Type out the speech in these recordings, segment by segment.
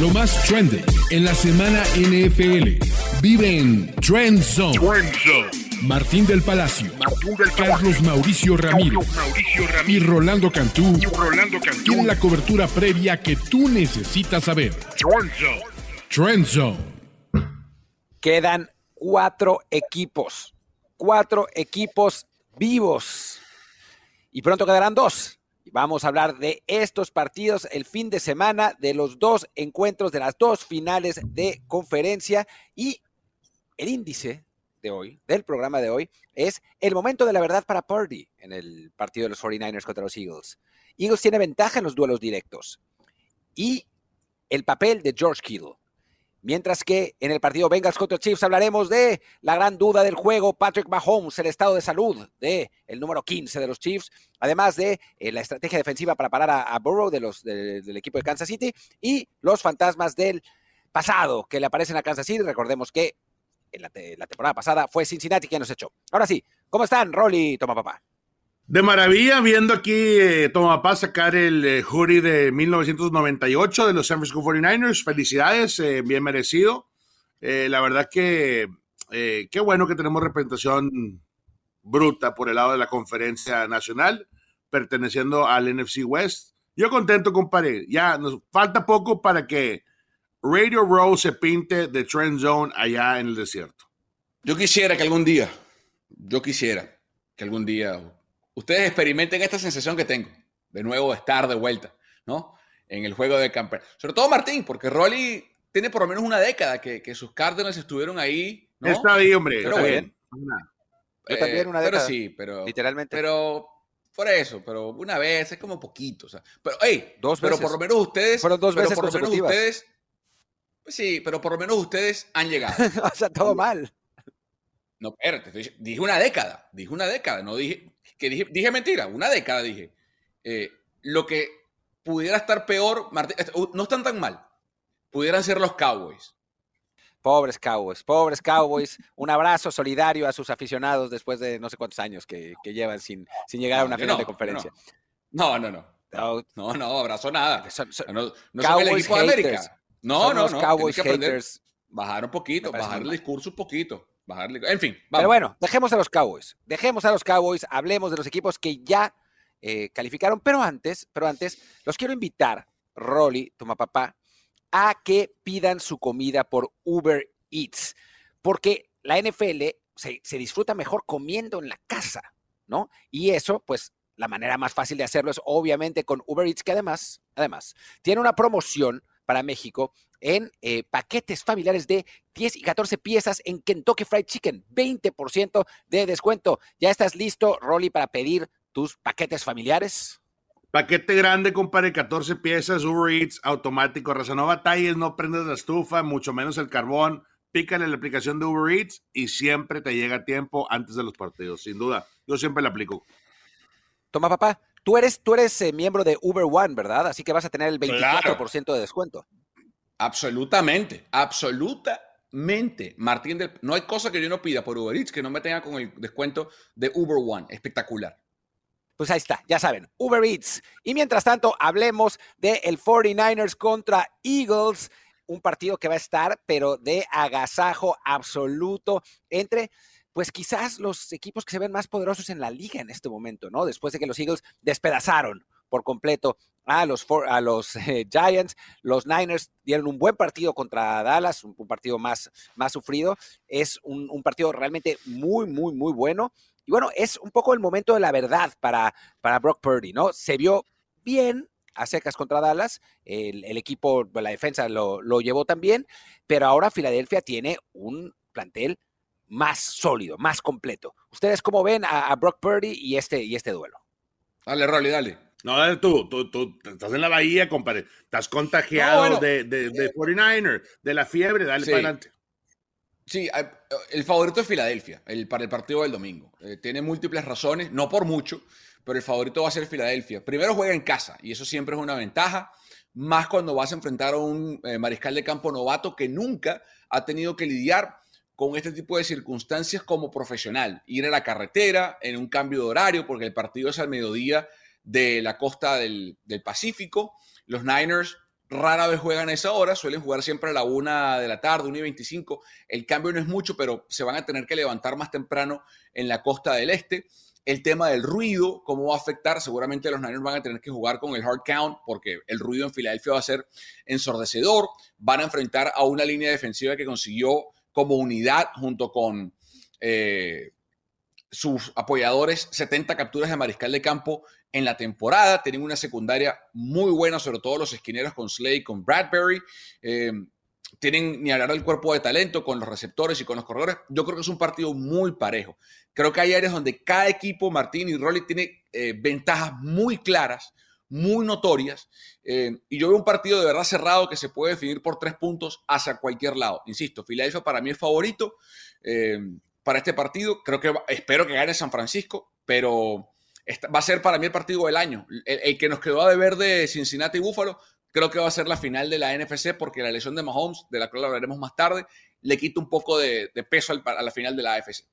Lo más trendy en la semana NFL. Vive en Trend Zone. Martín del Palacio, Carlos Mauricio Ramírez, y Rolando Cantú, tienen la cobertura previa que tú necesitas saber. Trend Zone. Quedan cuatro equipos, cuatro equipos vivos. Y pronto quedarán dos. Vamos a hablar de estos partidos el fin de semana, de los dos encuentros, de las dos finales de conferencia y el índice de hoy, del programa de hoy, es el momento de la verdad para Purdy en el partido de los 49ers contra los Eagles. Eagles tiene ventaja en los duelos directos y el papel de George Kittle. Mientras que en el partido Bengals contra Chiefs hablaremos de la gran duda del juego, Patrick Mahomes, el estado de salud de el número 15 de los Chiefs, además de eh, la estrategia defensiva para parar a, Burrow de los, del equipo de Kansas City y los fantasmas del pasado que le aparecen a Kansas City. Recordemos que en la, temporada pasada fue Cincinnati quien nos echó. Ahora sí, ¿cómo están, Rolly? Toma papá. De maravilla, viendo aquí eh, Toma Papá sacar el eh, jury de 1998 de los San Francisco 49ers. Felicidades, eh, bien merecido. la verdad que qué bueno que tenemos representación bruta por el lado de la conferencia nacional, perteneciendo al NFC West. Yo contento, compadre. Ya nos falta poco para que Radio Row se pinte de Trend Zone allá en el desierto. Yo quisiera que algún día, yo quisiera que algún día ustedes experimenten esta sensación que tengo, de nuevo estar de vuelta, ¿no? En el juego de camper. Sobre todo Martín, porque Rolly tiene por lo menos una década que, sus Cardinals estuvieron ahí. ¿no? Está bien, hombre. Pero bien. Yo también una década. Pero sí, pero. Literalmente. Pero por eso, pero una vez es como poquito. O sea, pero, hey, dos veces. pero por lo menos ustedes. Fueron dos veces por lo menos ustedes. Pues sí, pero por lo menos ustedes han llegado. o sea, todo mal. No, espérate, dije una década. Dije una década, no dije que dije, mentira, una década dije. Eh, lo que pudiera estar peor, este, no están tan mal, pudieran ser los Cowboys. Pobres Cowboys, pobres Cowboys. Un abrazo solidario a sus aficionados después de no sé cuántos años que, llevan sin, sin llegar a una final de conferencia. No, no, no. No, no, abrazo nada. no, son el equipo de América. No, no, no. Cowboys haters. Bajar un poquito, bajar el discurso un poquito. En fin, Pero bueno, dejemos a los Cowboys. Dejemos a los Cowboys, hablemos de los equipos que ya eh, calificaron. Pero antes, pero antes, los quiero invitar, Rolly, toma papá, a que pidan su comida por Uber Eats. Porque la NFL se, se disfruta mejor comiendo en la casa, ¿no? Y eso, pues, la manera más fácil de hacerlo es obviamente con Uber Eats, que además, además, tiene una promoción para México en eh, paquetes familiares de 10 y 14 piezas en Kentucky Fried Chicken. 20% de descuento. ¿Ya estás listo, Rolly, para pedir tus paquetes familiares? Paquete grande, compadre, 14 piezas, Uber Eats, automático, raza, no batalles, no prendes la estufa, mucho menos el carbón, pícale la aplicación de Uber Eats y siempre te llega a tiempo antes de los partidos, sin duda. Yo siempre la aplico. Toma, papá. Tú eres, tú eres eh, miembro de Uber One, ¿verdad? Así que vas a tener el 24% de descuento. Absolutamente, absolutamente. Martín, del, no hay cosa que yo no pida por Uber Eats que no me tenga con el descuento de Uber One. Espectacular. Pues ahí está, ya saben, Uber Eats. Y mientras tanto, hablemos de el 49ers contra Eagles, un partido que va a estar, pero de agasajo absoluto entre pues quizás los equipos que se ven más poderosos en la liga en este momento, ¿no? Después de que los Eagles despedazaron por completo a los, a los eh, Giants, los Niners dieron un buen partido contra Dallas, un, partido más, más sufrido, es un, partido realmente muy, muy, muy bueno. Y bueno, es un poco el momento de la verdad para, para Brock Purdy, ¿no? Se vio bien a secas contra Dallas, el, equipo, la defensa lo, lo llevó también, pero ahora Filadelfia tiene un plantel más sólido, más completo. ¿Ustedes cómo ven a, Brock Purdy y este, y este duelo? Dale, Rolly, dale. No, dale tú, tú, tú, estás en la bahía, compadre. Estás contagiado de, de, 49er, eh, de la fiebre, dale para adelante. Sí, el favorito es Filadelfia el, para el partido del domingo. Eh, tiene múltiples razones, no por mucho, pero el favorito va a ser Filadelfia. Primero juega en casa y eso siempre es una ventaja, más cuando vas a enfrentar a un eh, mariscal de campo novato que nunca ha tenido que lidiar con este tipo de circunstancias como profesional. Ir a la carretera en un cambio de horario, porque el partido es al mediodía de la costa del, Pacífico. Los Niners rara vez juegan a esa hora, suelen jugar siempre a la una de la tarde, una y 25. El cambio no es mucho, pero se van a tener que levantar más temprano en la costa del este. El tema del ruido, cómo va a afectar, seguramente los Niners van a tener que jugar con el hard count porque el ruido en Filadelfia va a ser ensordecedor. Van a enfrentar a una línea defensiva que consiguió como unidad junto con eh, sus apoyadores 70 capturas de mariscal de campo en la temporada. Tienen una secundaria muy buena, sobre todo los esquineros con Slade, con Bradbury. Eh, tienen ni hablar del cuerpo de talento con los receptores y con los corredores. Yo creo que es un partido muy parejo. Creo que hay áreas donde cada equipo, Martín y Rolly, tiene eh, ventajas muy claras, muy notorias. Eh, y yo veo un partido de verdad cerrado que se puede definir por tres puntos hacia cualquier lado. Insisto, Filadelfia para mí es favorito para este partido. Creo que espero que gane San Francisco, pero va a ser para mí el partido del año. El, que nos quedó a deber de Cincinnati y Buffalo, creo que va a ser la final de la NFC porque la lesión de Mahomes, de la cual hablaremos más tarde, le quita un poco de, peso a la final de la AFC.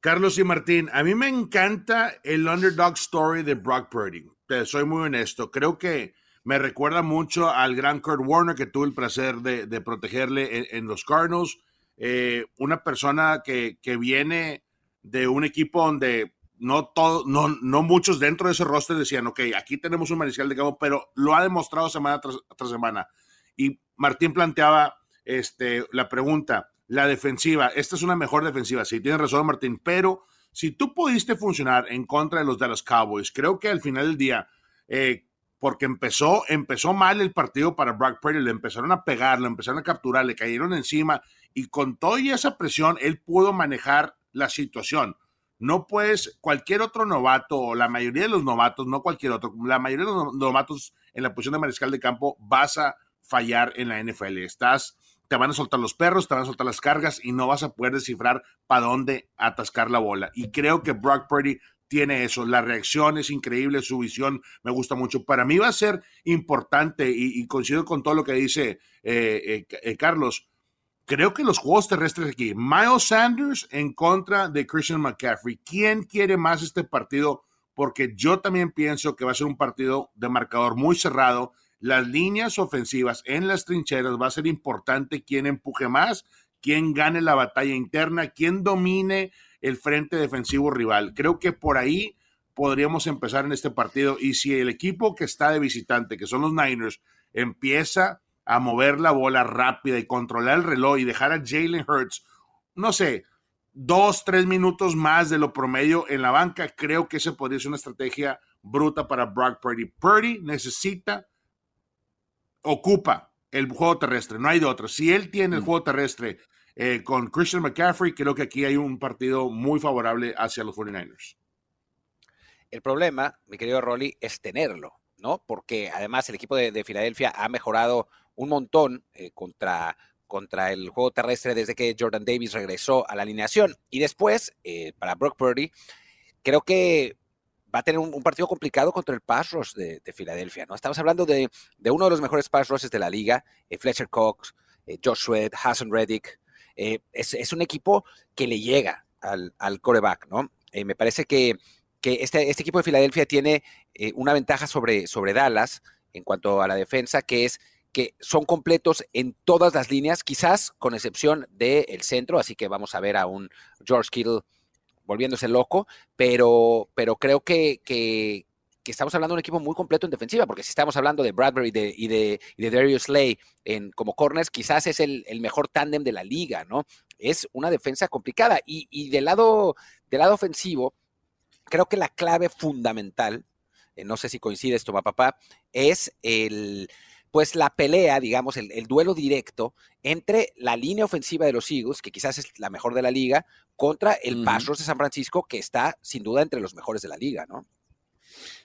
Carlos y Martín, a mí me encanta el underdog story de Brock Purdy. soy muy honesto. Creo que me recuerda mucho al gran Kurt Warner que tuve el placer de, protegerle en, los Cardinals. Eh, una persona que, que, viene de un equipo donde no, todo, no, no muchos dentro de ese roster decían, ok, aquí tenemos un mariscal de campo, pero lo ha demostrado semana tras, semana. Y Martín planteaba este, la pregunta, la defensiva, esta es una mejor defensiva, sí, tienes razón Martín, pero si tú pudiste funcionar en contra de los de los Cowboys, creo que al final del día, eh, porque empezó, empezó mal el partido para Brock Purdy, le empezaron a pegar, lo empezaron a capturar, le cayeron encima y con toda esa presión él pudo manejar la situación. No puedes, cualquier otro novato, o la mayoría de los novatos, no cualquier otro, la mayoría de los novatos en la posición de mariscal de campo vas a fallar en la NFL. Estás, te van a soltar los perros, te van a soltar las cargas y no vas a poder descifrar para dónde atascar la bola. Y creo que Brock Purdy tiene eso. La reacción es increíble, su visión me gusta mucho. Para mí va a ser importante y, coincido con todo lo que dice eh, eh, Carlos creo que los juegos terrestres aquí, Miles Sanders en contra de Christian McCaffrey, ¿quién quiere más este partido? Porque yo también pienso que va a ser un partido de marcador muy cerrado. Las líneas ofensivas en las trincheras va a ser importante quién empuje más, quién gane la batalla interna, quién domine el frente defensivo rival. Creo que por ahí podríamos empezar en este partido. Y si el equipo que está de visitante, que son los Niners, empieza a mover la bola rápida y controlar el reloj y dejar a Jalen Hurts, no sé, dos, tres minutos más de lo promedio en la banca, creo que esa podría ser una estrategia bruta para Brock Purdy. Purdy necesita, ocupa el juego terrestre, no hay de otro. Si él tiene el mm. juego terrestre eh, con Christian McCaffrey, creo que aquí hay un partido muy favorable hacia los 49ers. El problema, mi querido Rolly, es tenerlo, ¿no? Porque además el equipo de, de Filadelfia ha mejorado un montón eh, contra, contra el juego terrestre desde que Jordan Davis regresó a la alineación. Y después, eh, para Brock Purdy, creo que va a tener un, partido complicado contra el pass rush de, Filadelfia. ¿no? Estamos hablando de, uno de los mejores pass rushes de la liga, eh, Fletcher Cox, Josh Sweat, Hassan Reddick. Es, un equipo que le llega al, al coreback, ¿no? me parece que, que este, este, equipo de Filadelfia tiene una ventaja sobre, sobre Dallas en cuanto a la defensa, que es que son completos en todas las líneas, quizás con excepción del centro, así que vamos a ver a un George Kittle volviéndose loco, pero, pero creo que, que, estamos hablando de un equipo muy completo en defensiva, porque si estamos hablando de Bradbury y, de, de, Darius Slay en, como corners, quizás es el, mejor tándem de la liga, ¿no? Es una defensa complicada. Y, del, lado, del lado ofensivo, creo que la clave fundamental, eh, no sé si coincide esto, papá, es el pues la pelea, digamos, el, duelo directo entre la línea ofensiva de los Eagles, que quizás es la mejor de la liga, contra el uh de San Francisco, que está sin duda entre los mejores de la liga, ¿no?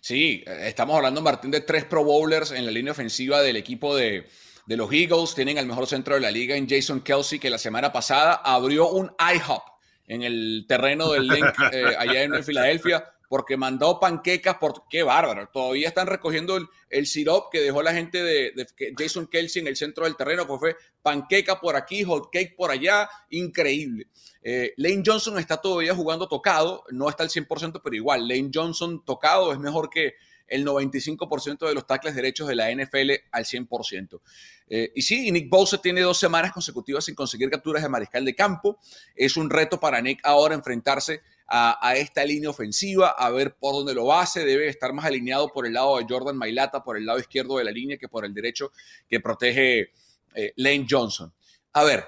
Sí, eh, estamos hablando, Martín, de tres Pro Bowlers en la línea ofensiva del equipo de, los Eagles. Tienen el mejor centro de la liga en Jason Kelsey, que la semana pasada abrió un IHOP en el terreno del Link eh, allá en Filadelfia porque mandó panquecas, por qué bárbaro. Todavía están recogiendo el, el sirop que dejó la gente de, Jason Kelsey en el centro del terreno, pues fue panqueca por aquí, hot cake por allá, increíble. Eh, Lane Johnson está todavía jugando tocado, no está al 100%, pero igual, Lane Johnson tocado es mejor que el 95% de los tackles derechos de la NFL al 100%. Eh, y sí, Nick Bosa tiene dos semanas consecutivas sin conseguir capturas de mariscal de campo. Es un reto para Nick ahora enfrentarse a, esta línea ofensiva, a ver por dónde lo hace. Debe estar más alineado por el lado de Jordan Mailata, por el lado izquierdo de la línea, que por el derecho que protege eh, Lane Johnson. A ver,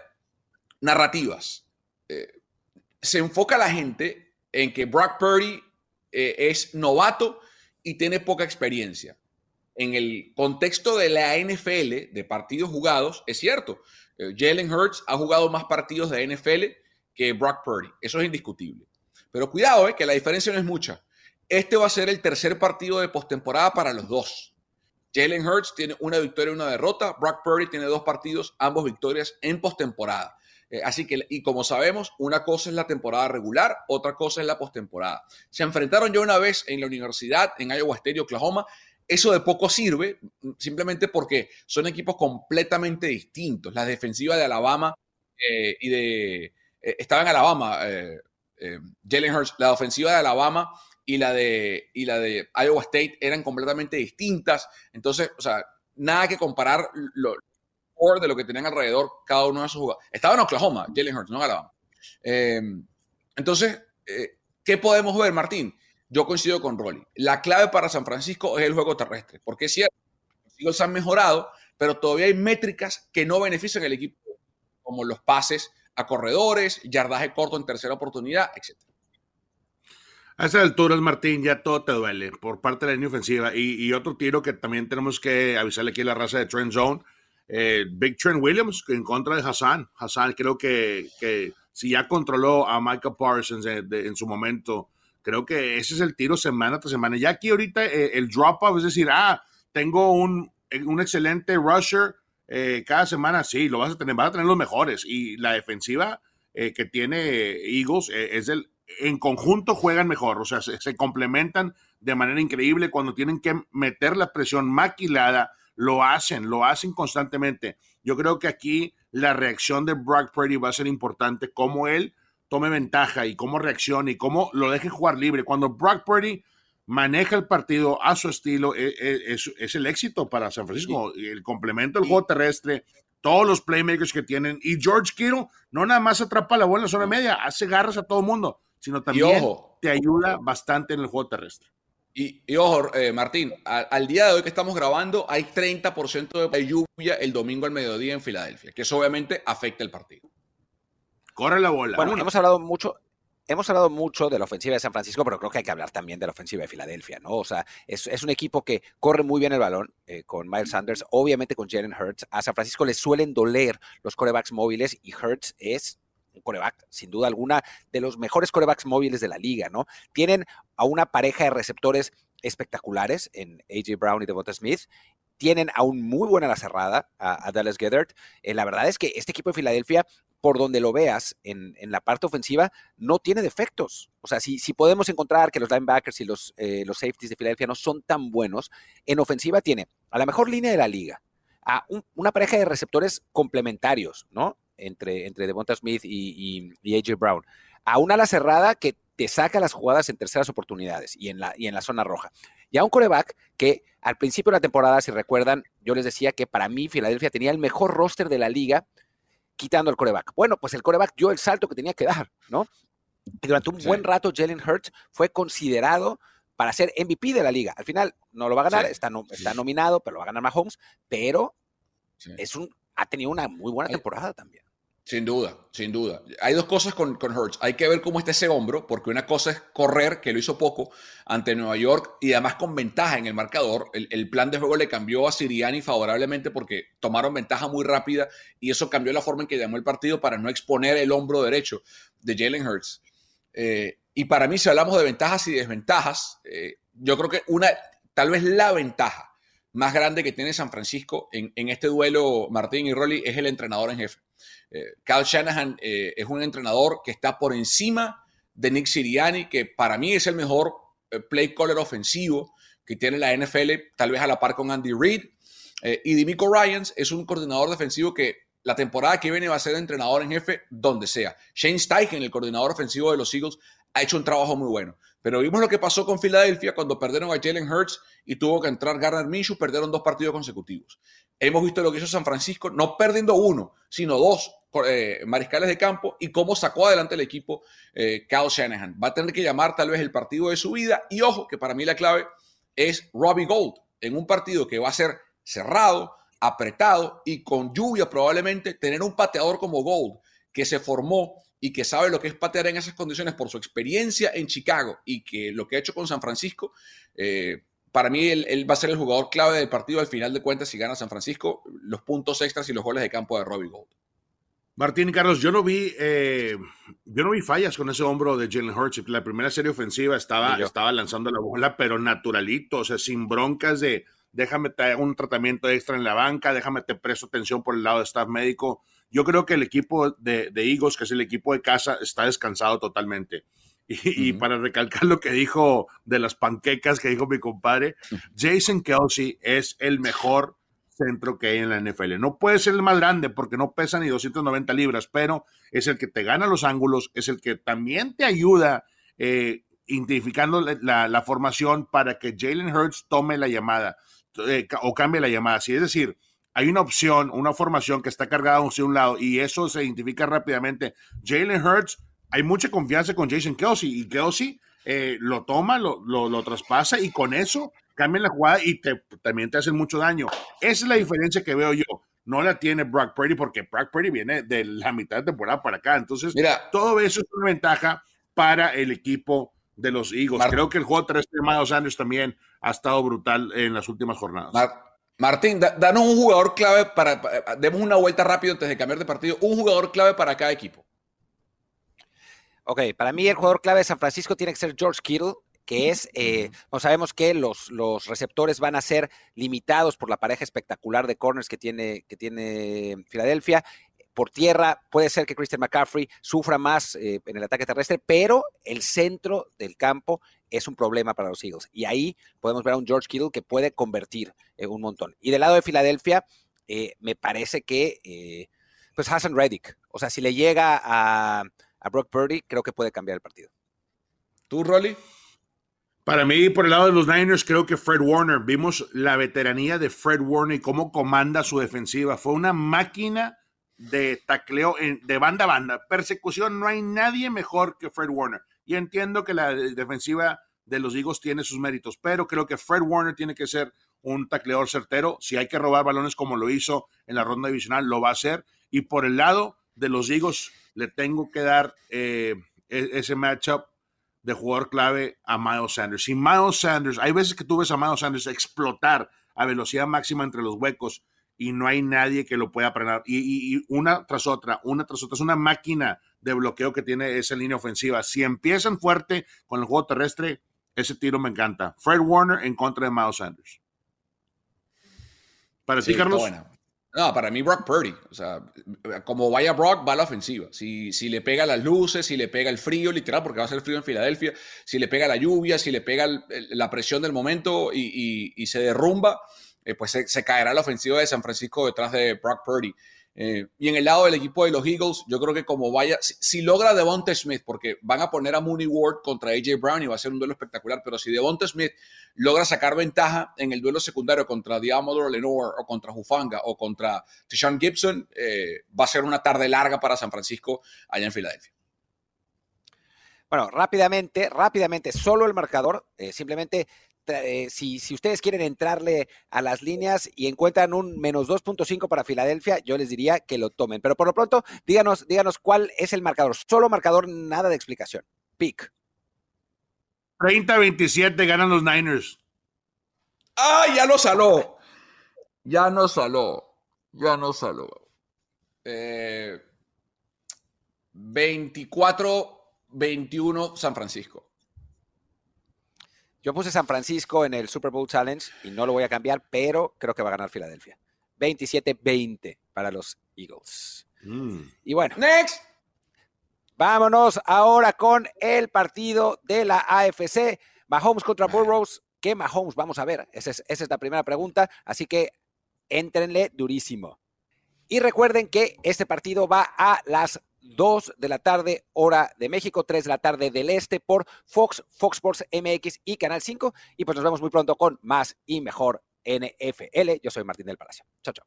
narrativas. Eh, se enfoca la gente en que Brock Purdy es novato y tiene poca experiencia. En el contexto de la NFL, de partidos jugados, es cierto. Jalen Hurts ha jugado más partidos de NFL que Brock Purdy. Eso es indiscutible. Pero cuidado, eh, que la diferencia no es mucha. Este va a ser el tercer partido de postemporada para los dos. Jalen Hurts tiene una victoria y una derrota. Brock Purdy tiene dos partidos, ambos victorias en postemporada. Eh, así que, y como sabemos, una cosa es la temporada regular, otra cosa es la postemporada. Se enfrentaron ya una vez en la universidad, en Iowa State, Oklahoma. Eso de poco sirve, simplemente porque son equipos completamente distintos. La defensiva de Alabama eh, y de. estaba en Alabama, eh, Jalen Hurts, la ofensiva de Alabama y la de, y la de Iowa State eran completamente distintas. Entonces, o sea, nada que comparar lo, de lo que tenían alrededor cada uno de esos jugadores. Estaba en Oklahoma, Jalen Hurts, no en Alabama. Em, entonces, eh, ¿qué podemos ver, Martín? Yo coincido con Rolly. La clave para San Francisco es el juego terrestre, porque es cierto, los Eagles han mejorado, pero todavía hay métricas que no benefician al equipo, como los pases a corredores, yardaje corto en tercera oportunidad, etc. A esas alturas, Martín, ya todo te duele por parte de la línea ofensiva. Y, otro tiro que también tenemos que avisarle aquí a la raza de Trent Zone. Eh, Big Trent Williams en contra de Hassan. Hassan creo que, que si ya controló a Michael Parsons en su momento, creo que ese es el tiro semana tras semana. Ya aquí ahorita eh, el drop-off, es decir, ah, tengo un, un excelente rusher eh, cada semana sí, lo vas a tener, vas a tener los mejores. Y la defensiva eh, que tiene Eagles eh, es el, en conjunto juegan mejor, o sea, se, complementan de manera increíble cuando tienen que meter la presión maquilada, lo hacen, lo hacen constantemente. Yo creo que aquí la reacción de Brock Purdy va a ser importante, cómo él tome ventaja y cómo reaccione y cómo lo deje jugar libre. Cuando Brock Purdy maneja el partido a su estilo, e, e, es, el éxito para San Francisco. El complemento del juego terrestre, todos los playmakers que tienen. Y George Kittle no nada más atrapa la bola en la zona media, hace garras a todo el mundo, sino también te ayuda bastante en el juego terrestre. Y, ojo, eh, Martín, al día de hoy que estamos grabando, hay 30% de lluvia el domingo al mediodía en Filadelfia, que eso obviamente afecta el partido. Corre la bola. Bueno, hemos hablado mucho, hemos hablado mucho de la ofensiva de San Francisco, pero creo que hay que hablar también de la ofensiva de Filadelfia, ¿no? O sea, es, un equipo que corre muy bien el balón eh, con Miles Sanders, obviamente con Jalen Hurts. A San Francisco le suelen doler los corebacks móviles y Hurts es un coreback, sin duda alguna, de los mejores corebacks móviles de la liga, ¿no? Tienen a una pareja de receptores espectaculares en AJ Brown y Devonta Smith tienen aún muy buena la cerrada a, Dallas Gethert. Eh, la verdad es que este equipo de Filadelfia por donde lo veas en, la parte ofensiva, no tiene defectos. O sea, si, si podemos encontrar que los linebackers y los, eh, los safeties de Filadelfia no son tan buenos, en ofensiva tiene a la mejor línea de la liga, a una pareja de receptores complementarios, ¿no? Entre, entre Devonta Smith y, AJ Brown, a una ala cerrada que te saca las jugadas en terceras oportunidades y en la, y en la zona roja. Y a un coreback que al principio de la temporada, si recuerdan, yo les decía que para mí Filadelfia tenía el mejor roster de la liga quitando el coreback. Bueno, pues el coreback dio el salto que tenía que dar, ¿no? Y durante un buen rato Jalen Hurts fue considerado para ser MVP de la liga. Al final no lo va a ganar, está, está nominado, pero lo va a ganar Mahomes, pero es un, ha tenido una muy buena temporada también. Sin duda, sin duda. Hay dos cosas con, con Hurts. Hay que ver cómo está ese hombro, porque una cosa es correr, que lo hizo poco ante Nueva York y además con ventaja en el marcador. El, plan de juego le cambió a Siriani favorablemente porque tomaron ventaja muy rápida y eso cambió la forma en que llamó el partido para no exponer el hombro derecho de Jalen Hurts. Eh, y para mí, si hablamos de ventajas y desventajas, eh, yo creo que una, tal vez la ventaja más grande que tiene San Francisco en, este duelo, Martín y Rolly, es el entrenador en jefe. Eh, Kyle Shanahan eh, es un entrenador que está por encima de Nick Siriani, que para mí es el mejor eh, play caller ofensivo que tiene la NFL, tal vez a la par con Andy Reid. y Dimico Ryans es un coordinador defensivo que la temporada que viene va a ser entrenador en jefe donde sea. Shane Steichen, el coordinador ofensivo de los Eagles, ha hecho un trabajo muy bueno. Pero vimos lo que pasó con Filadelfia cuando perdieron a Jalen Hurts y tuvo que entrar Garner Minshew, perdieron dos partidos consecutivos. Hemos visto lo que hizo San Francisco, no perdiendo uno, sino dos eh, mariscales de campo y cómo sacó adelante el equipo eh, Kyle Shanahan. Va a tener que llamar tal vez el partido de su vida y ojo, que para mí la clave es Robbie Gold en un partido que va a ser cerrado, apretado y con lluvia probablemente tener un pateador como Gold que se formó y que sabe lo que es patear en esas condiciones por su experiencia en Chicago y que lo que ha hecho con San Francisco, eh, para mí él, va a ser el jugador clave del partido al final de cuentas si gana San Francisco, los puntos extras y los goles de campo de Robbie Gold. Martín y Carlos, yo no vi, eh, yo no vi fallas con ese hombro de Jalen Hurts. La primera serie ofensiva estaba, estaba lanzando la bola, pero naturalito, o sea, sin broncas de déjame un tratamiento extra en la banca, déjame te presto atención por el lado de staff médico. Yo creo que el equipo de, de Eagles, que es el equipo de casa, está descansado totalmente. Y, para recalcar lo que dijo de las panquecas que dijo mi compadre, Jason Kelsey es el mejor centro que hay en la NFL. No puede ser el más grande porque no pesa ni 290 libras, pero es el que te gana los ángulos, es el que también te ayuda eh, identificando la, formación para que Jalen Hurts tome la llamada eh, o cambie la llamada. Sí, es decir, hay una opción, una formación que está cargada hacia un lado y eso se identifica rápidamente. Jalen Hurts, hay mucha confianza con Jason Kelsey y Kelsey eh, lo toma, lo, lo, traspasa y con eso cambian la jugada y te, también te hacen mucho daño. Esa es la diferencia que veo yo. No la tiene Brock Purdy porque Brock Purdy viene de la mitad de temporada para acá. Entonces, Mira, todo eso es una ventaja para el equipo de los Eagles. Creo que el juego terrestre de Miles Sanders también ha estado brutal en las últimas jornadas. Martín, danos un jugador clave para, demos una vuelta rápido antes de cambiar de partido, un jugador clave para cada equipo. Ok, para mí el jugador clave de San Francisco tiene que ser George Kittle, que es, eh, no sabemos que los, los receptores van a ser limitados por la pareja espectacular de corners que tiene, que tiene Filadelfia por tierra. Puede ser que Christian McCaffrey sufra más eh, en el ataque terrestre, pero el centro del campo es un problema para los Eagles. Y ahí podemos ver a un George Kittle que puede convertir en un montón. Y del lado de Filadelfia, eh, me parece que, eh, pues Hassan Reddick, o sea, si le llega a, a Brock Purdy, creo que puede cambiar el partido. ¿Tú, Rolly? Para mí, por el lado de los Niners, creo que Fred Warner, vimos la veteranía de Fred Warner y cómo comanda su defensiva. Fue una máquina de tacleo de banda a banda. Persecución, no hay nadie mejor que Fred Warner. Y entiendo que la defensiva de los Eagles tiene sus méritos, pero creo que Fred Warner tiene que ser un tacleador certero. Si hay que robar balones como lo hizo en la ronda divisional, lo va a hacer. Y por el lado de los Eagles, le tengo que dar eh, e-, ese matchup de jugador clave a Miles Sanders. Si Miles Sanders, hay veces que tú ves a Miles Sanders explotar a velocidad máxima entre los huecos y no hay nadie que lo pueda frenar. Y, una tras otra, una tras otra. Es una máquina de bloqueo que tiene esa línea ofensiva. Si empiezan fuerte con el juego terrestre, ese tiro me encanta. Fred Warner en contra de Miles Sanders. Para ti, Carlos. No, para mí Brock Purdy. O sea, como vaya Brock, va a la ofensiva. Si, si le pega las luces, si le pega el frío, literal, porque va a ser frío en Filadelfia, si le pega la lluvia, si le pega la presión del momento y, y se derrumba, eh, pues se, caerá la ofensiva de San Francisco detrás de Brock Purdy. Eh, y en el lado del equipo de los Eagles, yo creo que como vaya, si, logra Devonta Smith, porque van a poner a Mooney Ward contra AJ Brown y va a ser un duelo espectacular, pero si Devonta Smith logra sacar ventaja en el duelo secundario contra Diamondor Lenore o contra Hufanga o contra Tishan Gibson, eh, va a ser una tarde larga para San Francisco allá en Filadelfia. Bueno, rápidamente, rápidamente, solo el marcador, simplemente eh, si, ustedes quieren entrarle a las líneas y encuentran un menos 2.5 para Filadelfia, yo les diría que lo tomen. Pero por lo pronto, díganos, díganos cuál es el marcador. Solo marcador, nada de explicación. Pick. 30-27 ganan los Niners. ¡Ah, ya lo saló! Ya no saló. Ya no saló. 24-21 eh, San Francisco. Yo puse San Francisco en el Super Bowl Challenge y no lo voy a cambiar, pero creo que va a ganar Filadelfia. 27-20 para los Eagles. Mm. Y bueno. Next. Vámonos ahora con el partido de la AFC. Mahomes contra Burrows. ¿Qué Mahomes vamos a ver? Esa es, esa es la primera pregunta. Así que éntrenle durísimo. Y recuerden que este partido va a las 2 de la tarde, hora de México, 3 de la tarde del Este por Fox, Fox Sports MX y Canal 5. Y pues nos vemos muy pronto con más y mejor NFL. Yo soy Martín del Palacio. Chao, chao.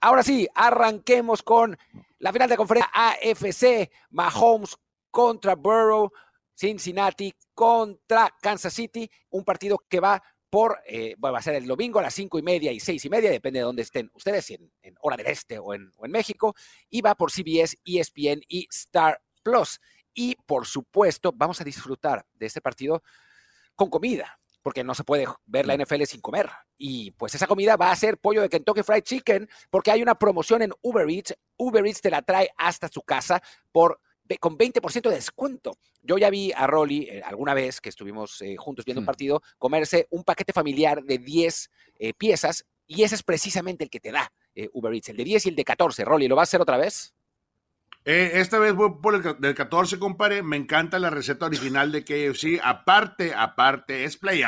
Ahora sí, arranquemos con la final de conferencia AFC, Mahomes contra Burrow, Cincinnati contra Kansas City, un partido que va por, eh, va a ser el domingo a las cinco y media y seis y media, depende de dónde estén ustedes, si en, hora del este o en, o en México, y va por CBS, ESPN y Star Plus. Y por supuesto, vamos a disfrutar de este partido con comida, porque no se puede ver la NFL sin comer. Y pues esa comida va a ser pollo de Kentucky Fried Chicken, porque hay una promoción en Uber Eats. Uber Eats te la trae hasta su casa por con 20% de descuento. Yo ya vi a Rolly eh, alguna vez que estuvimos eh, juntos viendo un partido comerse un paquete familiar de 10 eh, piezas y ese es precisamente el que te da Uber Eats, el de 10 y el de 14. Rolly, ¿lo vas a hacer otra vez? esta vez voy por el del 14, compadre. Me encanta la receta original de KFC. Aparte, aparte, es play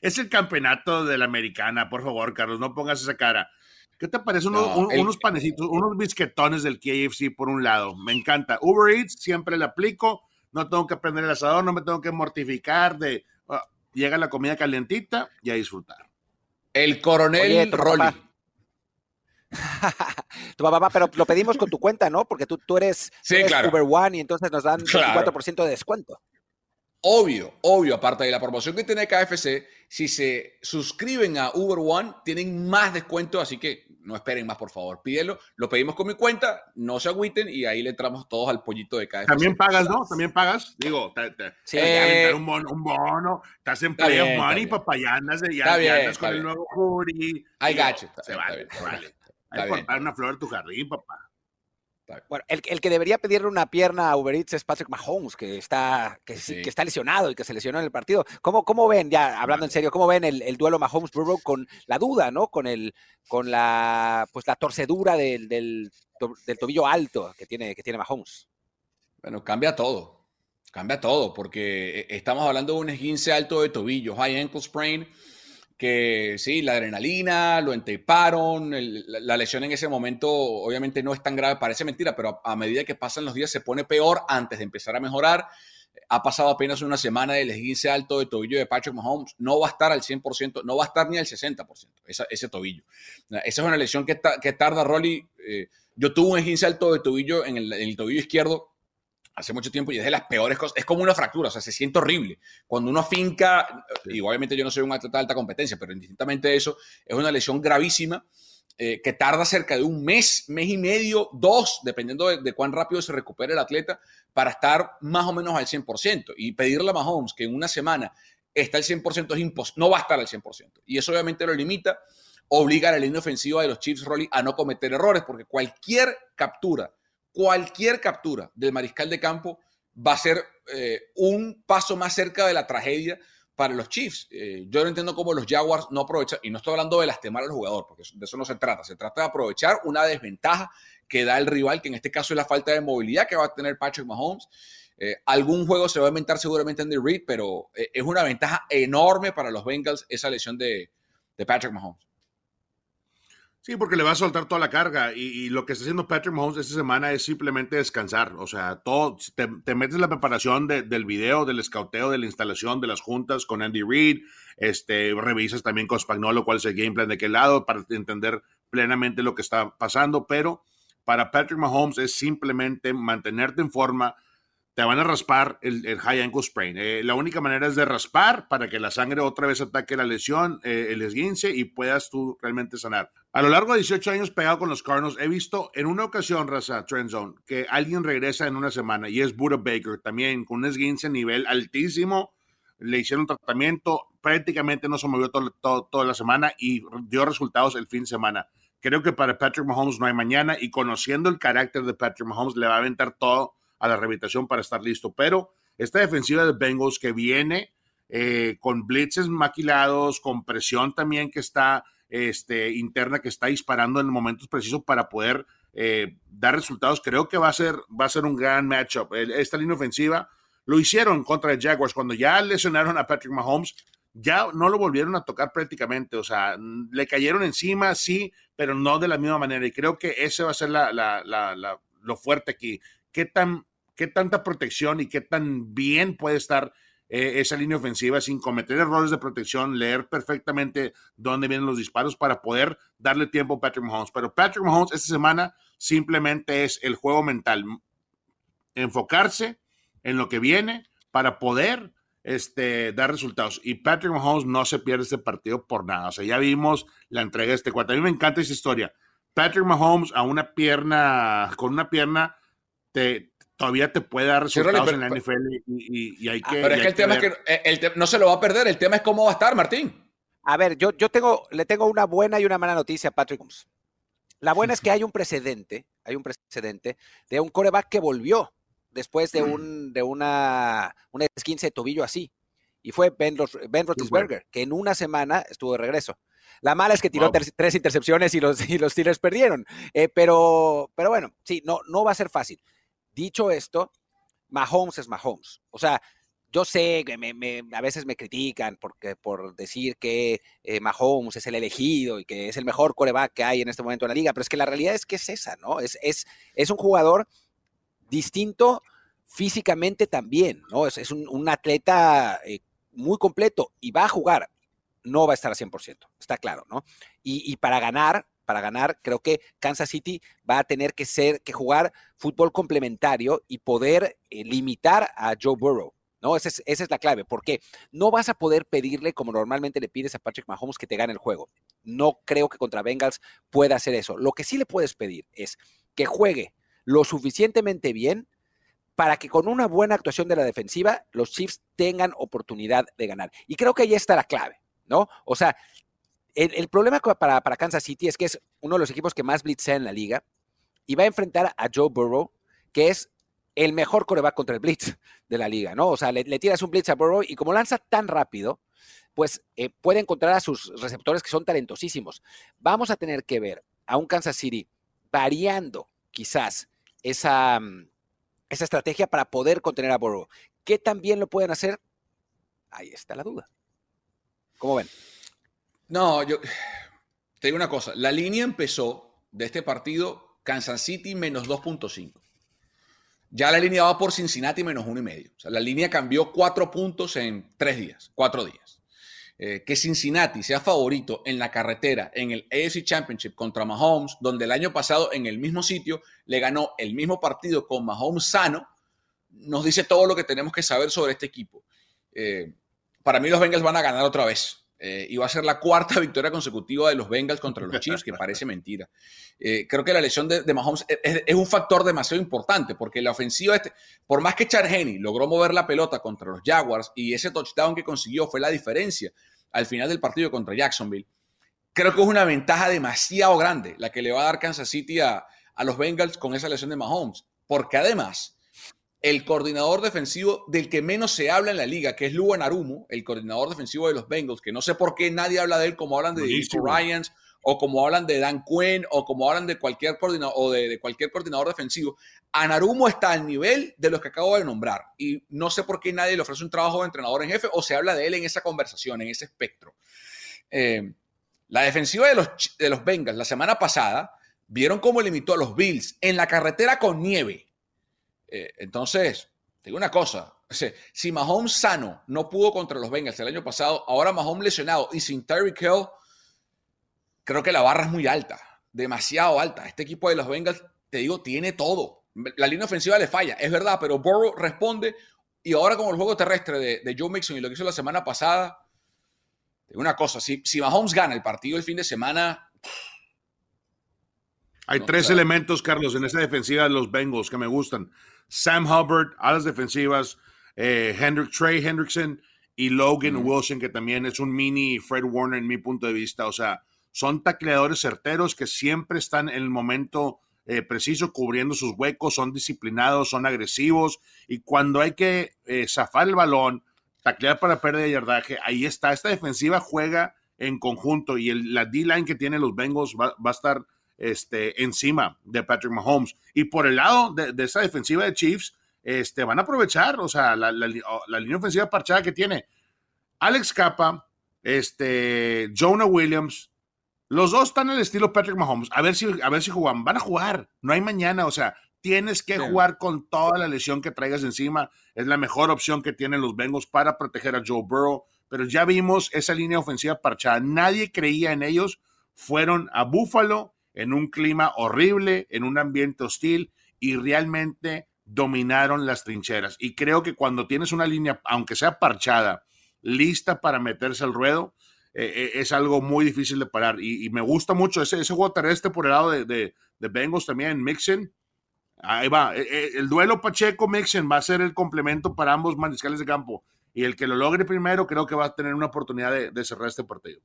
es el campeonato de la americana. Por favor, Carlos, no pongas esa cara. ¿Qué te parece unos panecitos, unos bisquetones del KFC por un lado? Me encanta. Uber Eats siempre le aplico. No tengo que prender el asador, no me tengo que mortificar de... Ah, llega la comida calientita y a disfrutar. El coronel Rolly. tu papá, pero lo pedimos con tu cuenta, ¿no? Porque tú, tú eres, Uber One y entonces nos dan claro. 24% de descuento. Obvio, obvio, aparte de la promoción que tiene KFC, si se suscriben a Uber One, tienen más descuento, así que no esperen más, por favor. Pídelo, lo pedimos con mi cuenta, no se agüiten y ahí le entramos todos al pollito de KFC. También pagas, ¿no? También pagas. Digo, te, sí. Eh, un, bono, un bono, estás en Play of Money, papá, ya andas, de, ya, andas con el nuevo jury. Hay gacho. Se vale, se vale. Hay que cortar una flor de tu jardín, papá. Bueno, el, que debería pedirle una pierna a Uber Eats es Patrick Mahomes, que está, que, que está lesionado y que se lesionó en el partido. ¿Cómo, cómo ven, ya hablando en serio, cómo ven el, duelo Mahomes-Burrow con la duda, ¿no? Con, el, con la, pues, la torcedura del, del, tobillo alto que tiene, que tiene Mahomes. Bueno, cambia todo. Cambia todo, porque eh, estamos hablando de un esguince alto de tobillo, high ankle sprain que sí, la adrenalina, lo enteparon, la, lesión en ese momento obviamente no es tan grave, parece mentira, pero a, medida que pasan los días se pone peor antes de empezar a mejorar. Ha pasado apenas una semana del esguince alto de tobillo de Patrick Mahomes, no va a estar al 100%, no va a estar ni al 60%, ese tobillo. Esa es una lesión que, que tarda, Rolly. Eh, yo tuve un esguince alto de tobillo en el tobillo izquierdo hace mucho tiempo y es de las peores cosas. Es como una fractura, o sea, se siente horrible. Cuando uno finca, y obviamente yo no soy un atleta de alta competencia, pero indistintamente de eso, es una lesión gravísima eh, que tarda cerca de un mes, mes y medio, dos, dependiendo de, cuán rápido se recupere el atleta, para estar más o menos al 100%. Y pedirle a Mahomes que en una semana está al 100% es imposible, no va a estar al 100%. Y eso obviamente lo limita, obliga a la línea ofensiva de los Chiefs, Rolly, a no cometer errores, porque cualquier captura cualquier captura del mariscal de campo va a ser eh, un paso más cerca de la tragedia para los Chiefs. Eh, yo no entiendo cómo los Jaguars no aprovechan, y no estoy hablando de lastimar al jugador, porque de eso no se trata, se trata de aprovechar una desventaja que da el rival, que en este caso es la falta de movilidad que va a tener Patrick Mahomes. Eh, algún juego se va a inventar seguramente en The Reed, pero es una ventaja enorme para los Bengals esa lesión de Patrick Mahomes. Sí, porque le va a soltar toda la carga y, lo que está haciendo Patrick Mahomes esta semana es simplemente descansar. O sea, todo, te, metes en la preparación del video, del escauteo, de la instalación, de las juntas con Andy Reid, este, revisas también con Spagnolo cuál es el game plan de qué lado para entender plenamente lo que está pasando, pero para Patrick Mahomes es simplemente mantenerte en forma, te van a raspar el, high ankle sprain. Eh, la única manera es de raspar para que la sangre otra vez ataque la lesión, eh, el esguince y puedas tú realmente sanar. A lo largo de 18 años pegado con los Cardinals, he visto en una ocasión, Raza, Trend Zone, que alguien regresa en una semana y es Buda Baker, también con un esguince a nivel altísimo. Le hicieron tratamiento, prácticamente no se movió toda la semana y dio resultados el fin de semana. Creo que para Patrick Mahomes no hay mañana y conociendo el carácter de Patrick Mahomes le va a aventar todo a la rehabilitación para estar listo. Pero esta defensiva de Bengals que viene eh, con blitzes maquilados, con presión también que está este, interna, que está disparando en momentos precisos para poder eh, dar resultados, creo que va a ser, va a ser un gran matchup. Esta línea ofensiva lo hicieron contra el Jaguars cuando ya lesionaron a Patrick Mahomes. Ya no lo volvieron a tocar prácticamente, o sea, le cayeron encima, sí, pero no de la misma manera. Y creo que ese va a ser la, lo fuerte aquí. ¿Qué, tan, ¿Qué tanta protección y qué tan bien puede estar eh, esa línea ofensiva sin cometer errores de protección, leer perfectamente dónde vienen los disparos para poder darle tiempo a Patrick Mahomes? Pero Patrick Mahomes esta semana simplemente es el juego mental. Enfocarse en lo que viene para poder este, dar resultados. Y Patrick Mahomes no se pierde este partido por nada. O sea, ya vimos la entrega de este cuarto. A mí me encanta esa historia. Patrick Mahomes a una pierna, con una pierna, te, todavía te puede dar resultados en la NFL y, hay ah, que. pero es que el tema es que no se lo va a perder. El tema es cómo va a estar, Martín. A ver, yo, yo tengo, le tengo una buena y una mala noticia a Patrick Mahomes. La buena es que hay un precedente, hay un precedente de un coreback que volvió después de, mm. un, de una, una esquince de tobillo así. Y fue Ben, ben Roethlisberger, que en una semana estuvo de regreso. La mala es que tiró tres intercepciones y los, y los Steelers perdieron. Eh, pero, pero bueno, sí, no, no va a ser fácil. Dicho esto, Mahomes es Mahomes. O sea, yo sé que a veces me critican porque, por decir que eh, Mahomes es el elegido y que es el mejor coreback que hay en este momento en la liga, pero es que la realidad es que es esa, ¿no? Es, es, es un jugador distinto físicamente también, ¿no? Es, un, atleta eh, muy completo y va a jugar, no va a estar al 100%, está claro, ¿no? Y, para ganar, para ganar, creo que Kansas City va a tener que ser, que jugar fútbol complementario y poder eh, limitar a Joe Burrow. ¿no? Esa es, esa es, la clave, porque no vas a poder pedirle, como normalmente le pides a Patrick Mahomes, que te gane el juego. No creo que contra Bengals pueda hacer eso. Lo que sí le puedes pedir es que juegue lo suficientemente bien para que con una buena actuación de la defensiva los Chiefs tengan oportunidad de ganar. Y creo que ahí está la clave, ¿no? O sea, el, problema para, Kansas City es que es uno de los equipos que más blitzea en la liga y va a enfrentar a Joe Burrow, que es el mejor coreback contra el blitz de la liga, ¿no? O sea, le, tiras un blitz a Burrow y como lanza tan rápido, pues eh, puede encontrar a sus receptores que son talentosísimos. Vamos a tener que ver a un Kansas City variando quizás esa, mm, estrategia para poder contener a Burrow. ¿Qué también lo pueden hacer? Ahí está la duda. ¿Cómo ven? No, yo te digo una cosa. La línea empezó de este partido Kansas City menos 2.5. Ya la línea va por Cincinnati menos uno y medio. O sea, la línea cambió cuatro puntos en tres días, cuatro días. Eh, que Cincinnati sea favorito en la carretera en el AFC Championship contra Mahomes, donde el año pasado en el mismo sitio le ganó el mismo partido con Mahomes sano, nos dice todo lo que tenemos que saber sobre este equipo. Eh, para mí los Bengals van a ganar otra vez. Eh, y va a ser la cuarta victoria consecutiva de los Bengals contra los Chiefs, que parece mentira. creo que la lesión de, Mahomes es, un factor demasiado importante, porque la ofensiva, este, por más que Chargeni logró mover la pelota contra los Jaguars y ese touchdown que consiguió fue la diferencia al final del partido contra Jacksonville, creo que es una ventaja demasiado grande la que le va a dar Kansas City a, los Bengals con esa lesión de Mahomes, porque además el coordinador defensivo del que menos se habla en la liga, que es Lugo Narumo, el coordinador defensivo de los Bengals, que no sé por qué nadie habla de él como hablan de Ryans o como hablan de Dan Quinn o como hablan de cualquier coordinador o de, cualquier coordinador defensivo. Anarumo está al nivel de los que acabo de nombrar y no sé por qué nadie le ofrece un trabajo de entrenador en jefe o se habla de él en esa conversación, en ese espectro. Eh, la defensiva de los, de los Bengals la semana pasada vieron cómo limitó a los Bills en la carretera con nieve. Eh, entonces, digo una cosa, si Mahomes sano no pudo contra los Bengals el año pasado, ahora Mahomes lesionado y sin Tyreek Hill, creo que la barra es muy alta, demasiado alta. Este equipo de los Bengals, te digo, tiene todo. La línea ofensiva le falla, es verdad, pero Burrow responde. Y ahora con el juego terrestre de, Joe Mixon y lo que hizo la semana pasada, una cosa, si, si Mahomes gana el partido el fin de semana... Hay tres elementos, Carlos, en esa defensiva de los Bengals que me gustan. Sam Hubbard, a las defensivas, eh, Trey Hendrickson y Logan Wilson, que también es un mini Fred Warner en mi punto de vista. O sea, son tacleadores certeros que siempre están en el momento eh, preciso cubriendo sus huecos, son disciplinados, son agresivos y cuando hay que eh, zafar el balón, taclear para pérdida de yardaje, ahí está. Esta defensiva juega en conjunto y el, la D-line que tienen los Bengals va, a estar este, encima de Patrick Mahomes. Y por el lado de, de esa defensiva de Chiefs, este, van a aprovechar, o sea, la, la línea ofensiva parchada que tiene Alex Capa, este, Jonah Williams, los dos están al estilo Patrick Mahomes. A ver si, a ver si juegan. Van a jugar. No hay mañana. O sea, tienes que jugar con toda la lesión que traigas encima. Es la mejor opción que tienen los Bengals para proteger a Joe Burrow. Pero ya vimos esa línea ofensiva parchada. Nadie creía en ellos. Fueron a Buffalo en un clima horrible, en un ambiente hostil y realmente dominaron las trincheras. Y creo que cuando tienes una línea, aunque sea parchada, lista para meterse al ruedo, eh, eh, es algo muy difícil de parar. Y, me gusta mucho ese, ese juego terrestre por el lado de, de, de Bengals también, Mixon. Ahí va. Eh, el duelo Pacheco-Mixon va a ser el complemento para ambos mariscales de campo. Y el que lo logre primero creo que va a tener una oportunidad de, cerrar este partido.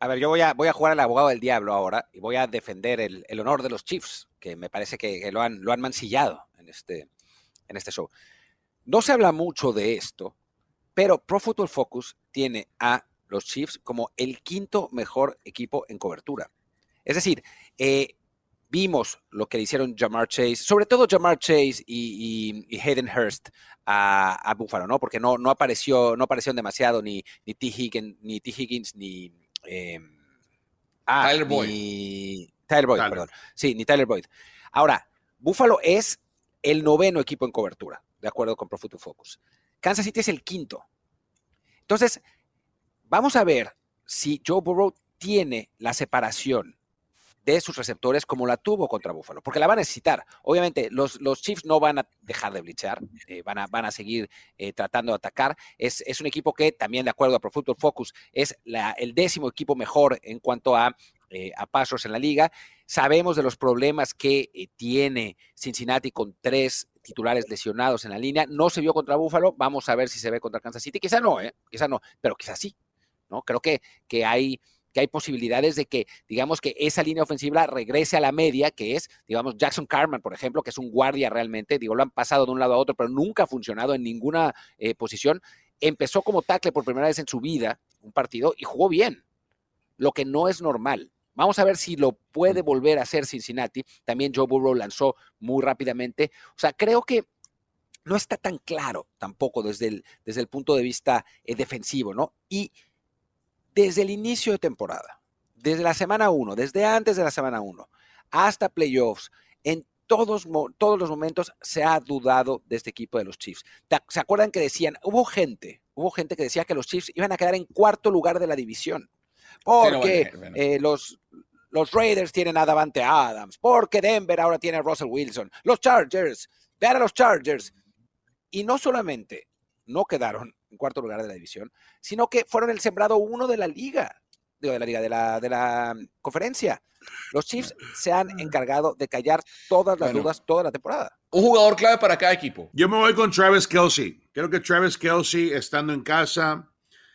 A ver, yo voy a, a jugar al abogado del diablo ahora y voy a defender el, honor de los Chiefs, que me parece que, lo, han, lo han mancillado en este, en este show. No se habla mucho de esto, pero Pro Football Focus tiene a los Chiefs como el quinto mejor equipo en cobertura. Es decir, eh, vimos lo que le hicieron Jamar Chase, sobre todo Jamar Chase y, Hayden Hurst a, Buffalo, ¿no? Porque no, apareció, no aparecieron demasiado ni, ni T. Ni T. Higgins, ni em, ah, Tyler Boyd. Tyler Boyd, perdón. Sí, ni Tyler Boyd. Ahora, Buffalo es el noveno equipo en cobertura, de acuerdo con Pro Football Focus. Kansas City es el quinto. Entonces, vamos a ver si Joe Burrow tiene la separación de sus receptores como la tuvo contra Buffalo, porque la va a necesitar. Obviamente, los, los Chiefs no van a dejar de blitzar, eh, van, a, van a seguir eh, tratando de atacar. Es, un equipo que también, de acuerdo a Pro Football Focus, es el décimo equipo mejor en cuanto a, eh, a pasos en la liga. Sabemos de los problemas que tiene Cincinnati con tres titulares lesionados en la línea. No se vio contra Buffalo, vamos a ver si se ve contra Kansas City. Quizá no, quizá no, pero quizá sí. ¿no? Creo que, que hay que hay posibilidades de que, digamos, que esa línea ofensiva regrese a la media, que es, digamos, Jackson Carman, por ejemplo, que es un guardia realmente, digo, lo han pasado de un lado a otro, pero nunca ha funcionado en ninguna eh, posición. Empezó como tackle por primera vez en su vida, un partido, y jugó bien, lo que no es normal. Vamos a ver si lo puede volver a hacer Cincinnati. También Joe Burrow lanzó muy rápidamente. O sea, creo que no está tan claro tampoco desde el, desde el punto de vista eh, defensivo, ¿no? Y desde el inicio de temporada, desde la semana 1, desde antes de la semana 1, hasta playoffs, en todos, todos los momentos se ha dudado de este equipo de los Chiefs. ¿Se acuerdan que decían, hubo gente, hubo gente que decía que los Chiefs iban a quedar en cuarto lugar de la división? Porque eh, los, los Raiders tienen a Davante Adams, porque Denver ahora tiene a Russell Wilson, los Chargers, vean a los Chargers. Y no solamente no quedaron en cuarto lugar de la división, sino que fueron el sembrado uno de la liga, de la liga, de la, de la conferencia. Los Chiefs se han encargado de callar todas las dudas toda la temporada. Un jugador clave para cada equipo. Yo me voy con Travis Kelsey. Creo que Travis Kelsey, estando en casa,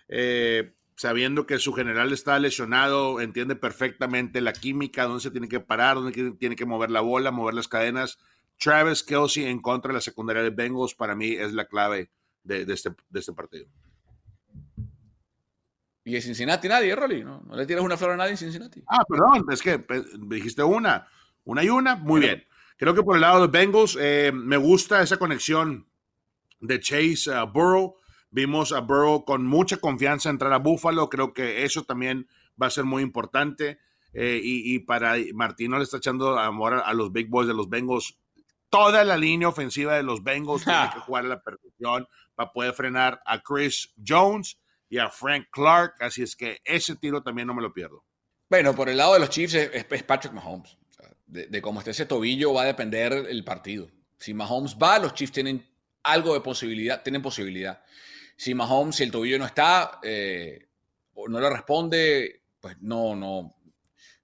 eh, sabiendo que su general está lesionado, entiende perfectamente la química, dónde se tiene que parar, dónde tiene que mover la bola, mover las cadenas. Travis Kelsey en contra de la secundaria de Bengals para mí es la clave de, este, de este partido. Y en Cincinnati nadie, Rolly, ¿no? le tiras una flor a nadie en Cincinnati. Ah, perdón, es que dijiste una, una y una, muy bien. Creo que por el lado de Bengals eh, me gusta esa conexión de Chase a Burrow. Vimos a Burrow con mucha confianza entrar a Buffalo. Creo que eso también va a ser muy importante. Eh, y, para Martino le está echando amor a, los big boys de los Bengals. Toda la línea ofensiva de los Bengals tiene que jugar a la perfección para poder frenar a Chris Jones y a Frank Clark. Así es que ese tiro también no me lo pierdo. Bueno, por el lado de los Chiefs es, Patrick Mahomes. de, cómo esté ese tobillo va a depender el partido. Si Mahomes va, los Chiefs tienen algo de posibilidad, tienen posibilidad. Si Mahomes, si el tobillo no está, eh, o no le responde, pues no, no,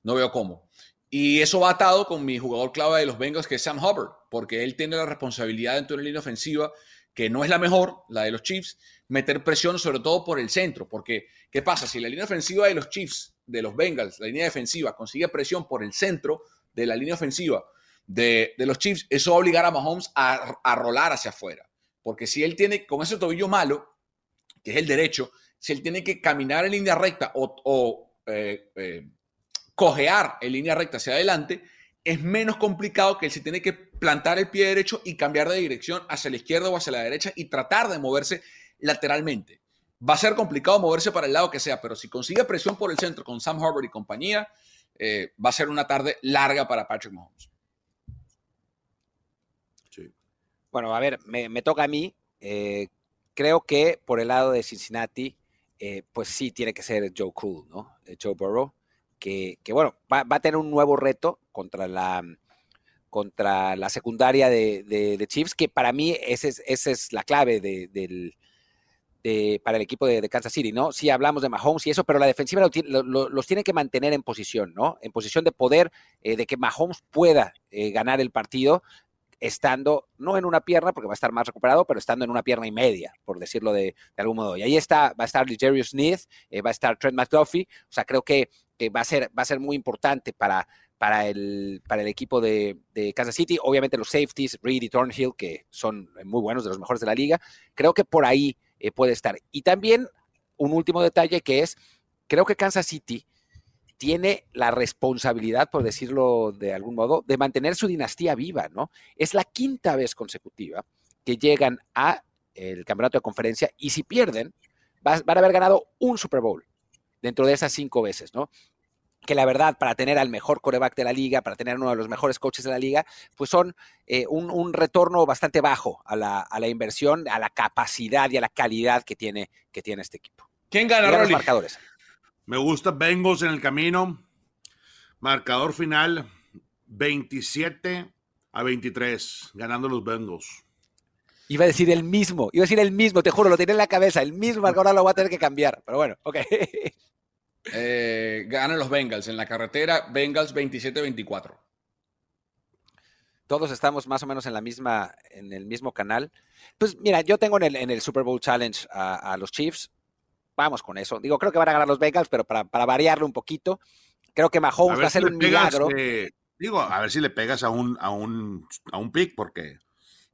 no veo cómo. Y eso va atado con mi jugador clave de los Bengals, que es Sam Hubbard, porque él tiene la responsabilidad dentro de la línea ofensiva que no es la mejor, la de los Chiefs, meter presión sobre todo por el centro, porque ¿qué pasa? Si la línea ofensiva de los Chiefs, de los Bengals, la línea defensiva, consigue presión por el centro de la línea ofensiva de, los Chiefs, eso va a obligar a Mahomes a, a rolar hacia afuera, porque si él tiene, con ese tobillo malo, que es el derecho, si él tiene que caminar en línea recta o, eh, eh, cojear en línea recta hacia adelante, es menos complicado que él se tiene que plantar el pie derecho y cambiar de dirección hacia la izquierda o hacia la derecha y tratar de moverse lateralmente. Va a ser complicado moverse para el lado que sea, pero si consigue presión por el centro con Sam Harvard y compañía, eh, va a ser una tarde larga para Patrick Mahomes. Bueno, a ver, me, toca a mí. Eh, creo que por el lado de Cincinnati, eh, pues sí tiene que ser Joe Cool, ¿no? Joe Burrow, que, bueno, va, a tener un nuevo reto contra la, contra la secundaria de, Chiefs, que para mí esa es, es la clave del, para el equipo de, Kansas City, ¿no? Sí hablamos de Mahomes y eso, pero la defensiva los tiene que mantener en posición, ¿no? En posición de poder, eh, de que Mahomes pueda eh, ganar el partido estando, no en una pierna, porque va a estar más recuperado, pero estando en una pierna y media, por decirlo de, algún modo. Y ahí está, va a estar Jerry Smith, eh, va a estar Trent McDuffie, o sea, creo que, va, a ser, va a ser muy importante para, para el, para el equipo de, Kansas City. Obviamente los safeties, Reed y Thornhill, que son muy buenos, de los mejores de la liga. Creo que por ahí eh, puede estar. Y también un último detalle que es, creo que Kansas City tiene la responsabilidad, por decirlo de algún modo, de mantener su dinastía viva, ¿no? Es la quinta vez consecutiva que llegan a el campeonato de conferencia y si pierden, van a haber ganado un Super Bowl dentro de esas cinco veces, ¿no? Que la verdad, para tener al mejor coreback de la liga, para tener uno de los mejores coaches de la liga, pues son eh, un, retorno bastante bajo a la, inversión, a la capacidad y a la calidad que tiene, que tiene este equipo. ¿Quién gana, los marcadores? Me gusta Bengals en el camino. Marcador final 27 a 23, ganando los Bengals. Iba a decir el mismo, iba a decir el mismo, te juro, lo tenía en la cabeza, el mismo, ahora lo voy a tener que cambiar, pero bueno, ok. Eh, ganan los Bengals en la carretera, Bengals 27-24. Todos estamos más o menos en la misma, en el mismo canal. Pues mira, yo tengo en el, Super Bowl Challenge a, los Chiefs. Vamos con eso. Digo, creo que van a ganar los Bengals, pero para, para variarlo un poquito, creo que Mahomes va a ser un milagro. Eh, digo, a ver si le pegas a un, a un, a un pick, porque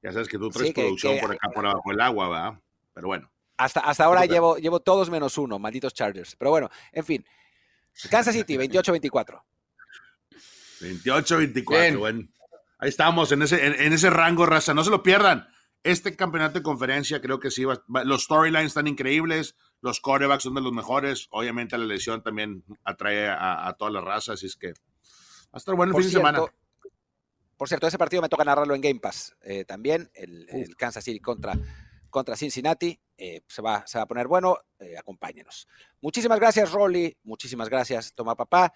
ya sabes que tú traes producción por acá por abajo del agua, ¿verdad? Pero bueno. Hasta, hasta ahora llevo, llevo todos menos uno, malditos Chargers. Pero bueno, en fin. Kansas City, 28-24. 28-24, bueno. Ahí estamos, en ese, en, ese rango, raza. No se lo pierdan. Este campeonato de conferencia creo que sí, va, los storylines están increíbles, los quarterbacks son de los mejores. Obviamente la lesión también atrae a, todas las razas, así es que va a estar bueno el fin de semana. Por cierto, ese partido me toca narrarlo en Game Pass eh, también, el, el, Kansas City contra contra Cincinnati. Eh, se, va, se va a poner bueno. Eh, acompáñenos. Muchísimas gracias, Rolly. Muchísimas gracias, Toma Papá.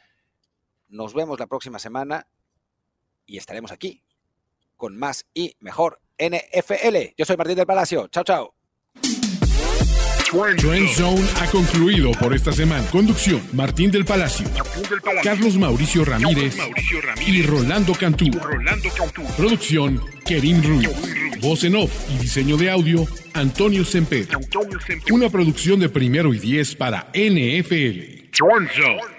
Nos vemos la próxima semana y estaremos aquí con más y mejor NFL. Yo soy Martín del Palacio. Chao, chao. Trend Zone ha concluido por esta semana. Conducción: Martín del Palacio, Carlos Mauricio Ramírez, y Rolando Cantú. Producción: Kevin Ruiz. Voz en off y diseño de audio: Antonio Semper. Una producción de primero y diez para NFL. Trend Zone.